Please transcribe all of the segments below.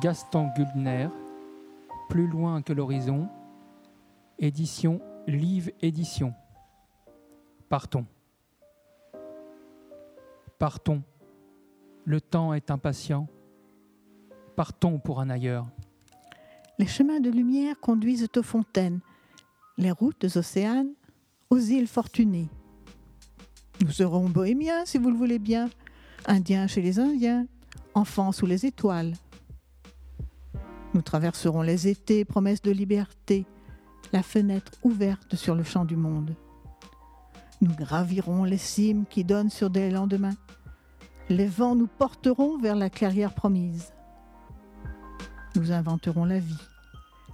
Gaston Gulbner, Plus loin que l'horizon, édition Live Édition. Partons. Partons. Le temps est impatient. Partons pour un ailleurs. Les chemins de lumière conduisent aux fontaines, les routes océanes, aux îles fortunées. Nous serons bohémiens, si vous le voulez bien, indiens chez les Indiens, enfants sous les étoiles. Nous traverserons les étés, promesses de liberté, la fenêtre ouverte sur le champ du monde. Nous gravirons les cimes qui donnent sur des lendemains. Les vents nous porteront vers la clairière promise. Nous inventerons la vie,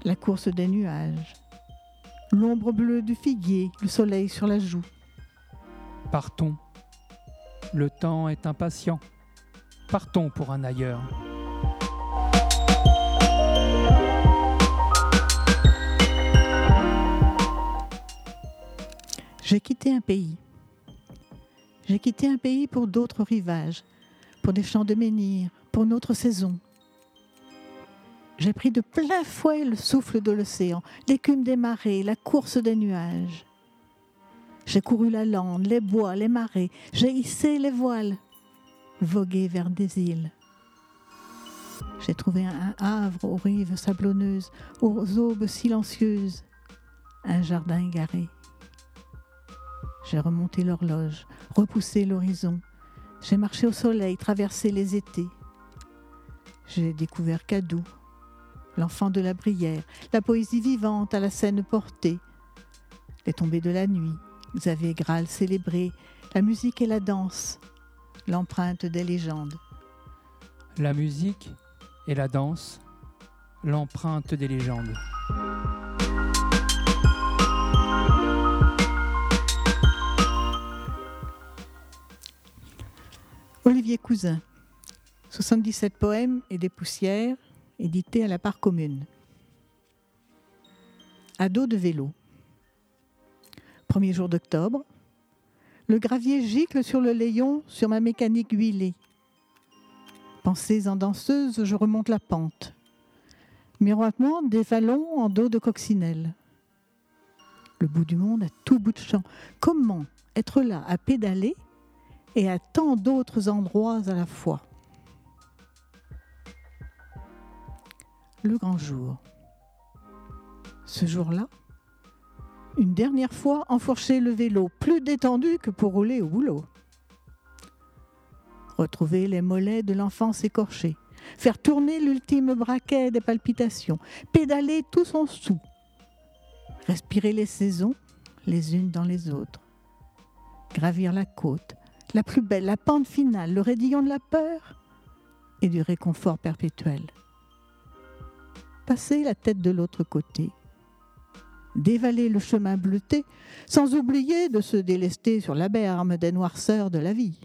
la course des nuages, l'ombre bleue du figuier, le soleil sur la joue. Partons. Le temps est impatient. Partons pour un ailleurs. J'ai quitté un pays. J'ai quitté un pays pour d'autres rivages, pour des champs de menhir, pour notre saison. J'ai pris de plein fouet le souffle de l'océan, l'écume des marées, la course des nuages. J'ai couru la lande, les bois, les marais, j'ai hissé les voiles, vogué vers des îles. J'ai trouvé un havre aux rives sablonneuses, aux aubes silencieuses, un jardin égaré. J'ai remonté l'horloge, repoussé l'horizon. J'ai marché au soleil, traversé les étés. J'ai découvert Cadou, l'enfant de la brière, la poésie vivante à la scène portée, les tombées de la nuit, Xavier Graal célébré, la musique et la danse, l'empreinte des légendes. La musique et la danse, l'empreinte des légendes. Olivier Cousin, 77 poèmes et des poussières, édités à la part commune. Ado de vélo. Premier jour d'octobre. Le gravier gicle sur le layon sur ma mécanique huilée. Pensées en danseuse, je remonte la pente. Miroitement, des vallons en dos de coccinelle. Le bout du monde à tout bout de champ. Comment être là à pédaler et à tant d'autres endroits à la fois. Le grand jour. Ce jour-là, une dernière fois enfourcher le vélo, plus détendu que pour rouler au boulot. Retrouver les mollets de l'enfance écorchée, faire tourner l'ultime braquet des palpitations, pédaler tout son sou, respirer les saisons les unes dans les autres, gravir la côte, la plus belle, la pente finale, le raidillon de la peur et du réconfort perpétuel. Passer la tête de l'autre côté, dévaler le chemin bleuté, sans oublier de se délester sur la berme des noirceurs de la vie.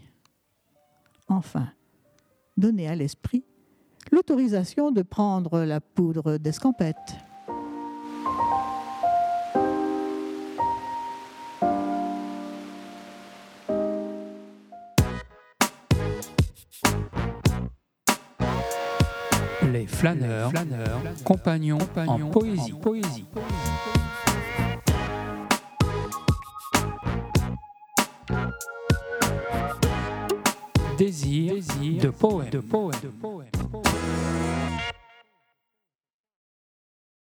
Enfin, donner à l'esprit l'autorisation de prendre la poudre d'escampette. Les flâneurs, flâneurs compagnons, compagnons en poésie. En poésie. Désir, Désir de poète, de poète, de poète.